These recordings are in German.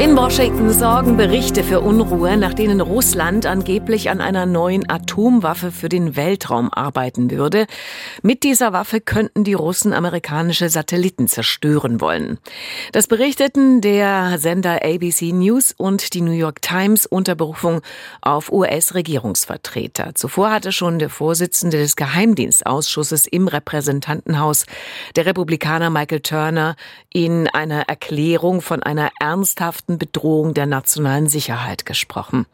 In Washington sorgen Berichte für Unruhe, nach denen Russland angeblich an einer neuen Atomwaffe für den Weltraum arbeiten würde. Mit dieser Waffe könnten die Russen amerikanische Satelliten zerstören wollen. Das berichteten der Sender ABC News und die New York Times unter Berufung auf US-Regierungsvertreter. Zuvor hatte schon der Vorsitzende des Geheimdienstausschusses im Repräsentantenhaus, der Republikaner Michael Turner, in einer Erklärung von einer ernsthaften ernsthaften Bedrohung der nationalen Sicherheit gesprochen.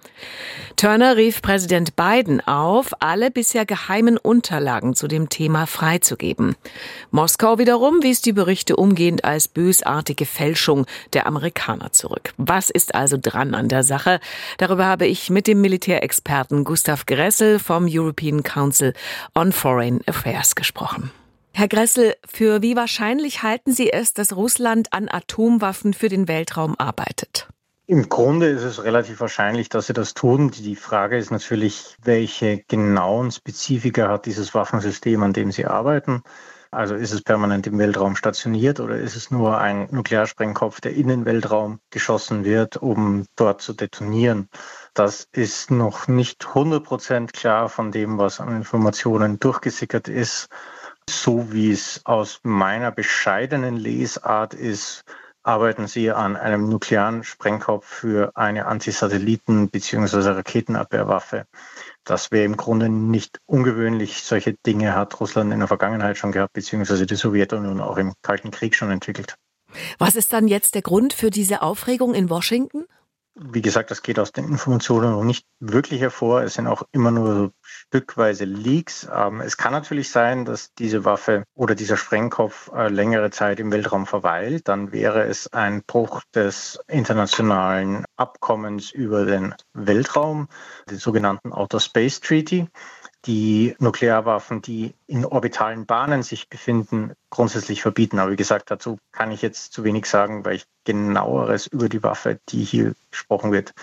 Turner rief Präsident Biden auf, alle bisher geheimen Unterlagen zu dem Thema freizugeben. Moskau wiederum wies die Berichte umgehend als bösartige Fälschung der Amerikaner zurück. Was ist also dran an der Sache? Darüber habe ich mit dem Militärexperten Gustav Gressel vom European Council on Foreign Affairs gesprochen. Herr Gressel, für wie wahrscheinlich halten Sie es, dass Russland an Atomwaffen für den Weltraum arbeitet? Im Grunde ist es relativ wahrscheinlich, dass sie das tun. Die Frage ist natürlich, welche genauen Spezifika hat dieses Waffensystem, an dem sie arbeiten. Also ist es permanent im Weltraum stationiert oder ist es nur ein Nuklearsprengkopf, der in den Weltraum geschossen wird, um dort zu detonieren? Das ist noch nicht 100 Prozent klar von dem, was an Informationen durchgesickert ist. So wie es aus meiner bescheidenen Lesart ist, arbeiten Sie an einem nuklearen Sprengkopf für eine Antisatelliten- bzw. Raketenabwehrwaffe. Das wäre im Grunde nicht ungewöhnlich. Solche Dinge hat Russland in der Vergangenheit schon gehabt, beziehungsweise die Sowjetunion auch im Kalten Krieg schon entwickelt. Was ist dann jetzt der Grund für diese Aufregung in Washington? Wie gesagt, das geht aus den Informationen noch nicht wirklich hervor. Es sind auch immer nur so stückweise Leaks. Ähm, es kann natürlich sein, dass diese Waffe oder dieser Sprengkopf äh, längere Zeit im Weltraum verweilt. Dann wäre es ein Bruch des internationalen Abkommens über den Weltraum, den sogenannten Outer Space Treaty die Nuklearwaffen, die in orbitalen Bahnen sich befinden, grundsätzlich verbieten. Aber wie gesagt, dazu kann ich jetzt zu wenig sagen, weil ich genaueres über die Waffe, die hier gesprochen wird,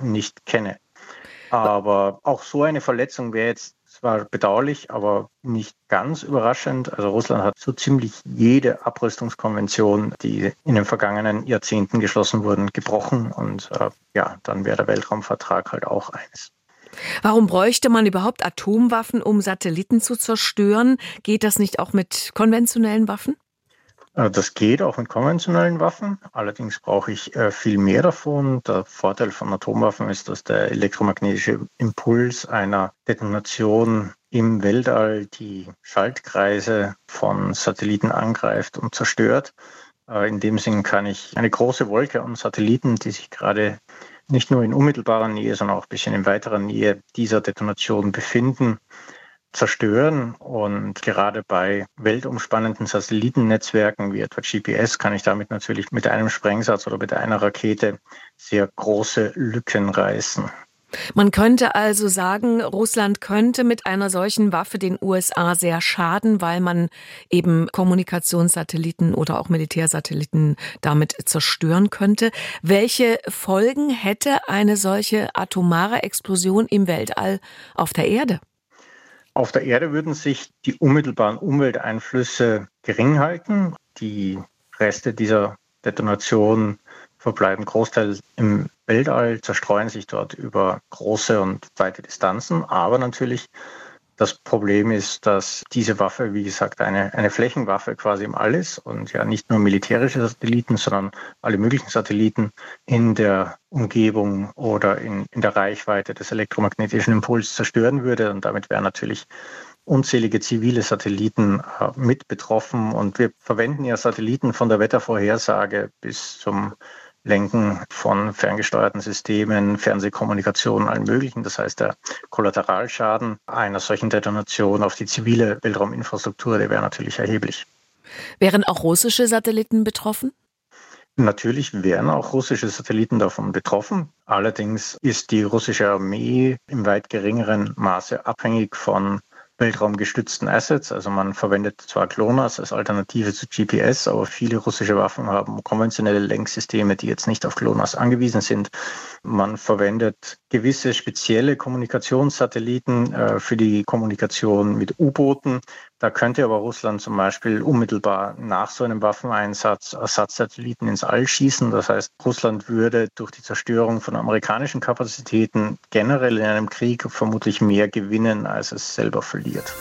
nicht kenne. Aber auch so eine Verletzung wäre jetzt zwar bedauerlich, aber nicht ganz überraschend. Also Russland hat so ziemlich jede Abrüstungskonvention, die in den vergangenen Jahrzehnten geschlossen wurden, gebrochen. Und äh, ja, dann wäre der Weltraumvertrag halt auch eines. Warum bräuchte man überhaupt Atomwaffen, um Satelliten zu zerstören? Geht das nicht auch mit konventionellen Waffen? Äh, das geht auch mit konventionellen Waffen. Allerdings brauche ich äh, viel mehr davon. Der Vorteil von Atomwaffen ist, dass der elektromagnetische Impuls einer Detonation im Weltall die Schaltkreise von Satelliten angreift und zerstört. Äh, in dem Sinn kann ich eine große Wolke an Satelliten, die sich gerade nicht nur in unmittelbarer Nähe, sondern auch ein bisschen in weiterer Nähe dieser Detonation befinden, zerstören. Und gerade bei weltumspannenden Satellitennetzwerken wie etwa GPS kann ich damit natürlich mit einem Sprengsatz oder mit einer Rakete sehr große Lücken reißen. Man könnte also sagen, Russland könnte mit einer solchen Waffe den USA sehr schaden, weil man eben Kommunikationssatelliten oder auch Militärsatelliten damit zerstören könnte. Welche Folgen hätte eine solche atomare Explosion im Weltall auf der Erde? Auf der Erde würden sich die unmittelbaren Umwelteinflüsse gering halten. Die Reste dieser Detonation verbleiben großteils im Weltall, zerstreuen sich dort über große und weite Distanzen. Aber natürlich das Problem ist, dass diese Waffe, wie gesagt, eine, eine Flächenwaffe quasi im All ist und ja nicht nur militärische Satelliten, sondern alle möglichen Satelliten in der Umgebung oder in, in der Reichweite des elektromagnetischen Impuls zerstören würde. Und damit wären natürlich unzählige zivile Satelliten äh, mit betroffen. Und wir verwenden ja Satelliten von der Wettervorhersage bis zum Lenken von ferngesteuerten Systemen, Fernsehkommunikation, allen möglichen. Das heißt, der Kollateralschaden einer solchen Detonation auf die zivile Weltrauminfrastruktur, der wäre natürlich erheblich. Wären auch russische Satelliten betroffen? Natürlich wären auch russische Satelliten davon betroffen. Allerdings ist die russische Armee im weit geringeren Maße abhängig von weltraumgestützten Assets. Also man verwendet zwar GLONASS als Alternative zu GPS, aber viele russische Waffen haben konventionelle Lenksysteme, die jetzt nicht auf GLONASS angewiesen sind. Man verwendet gewisse spezielle Kommunikationssatelliten äh, für die Kommunikation mit U-Booten. Da könnte aber Russland zum Beispiel unmittelbar nach so einem Waffeneinsatz Ersatzsatelliten ins All schießen. Das heißt, Russland würde durch die Zerstörung von amerikanischen Kapazitäten generell in einem Krieg vermutlich mehr gewinnen, als es selber verliert.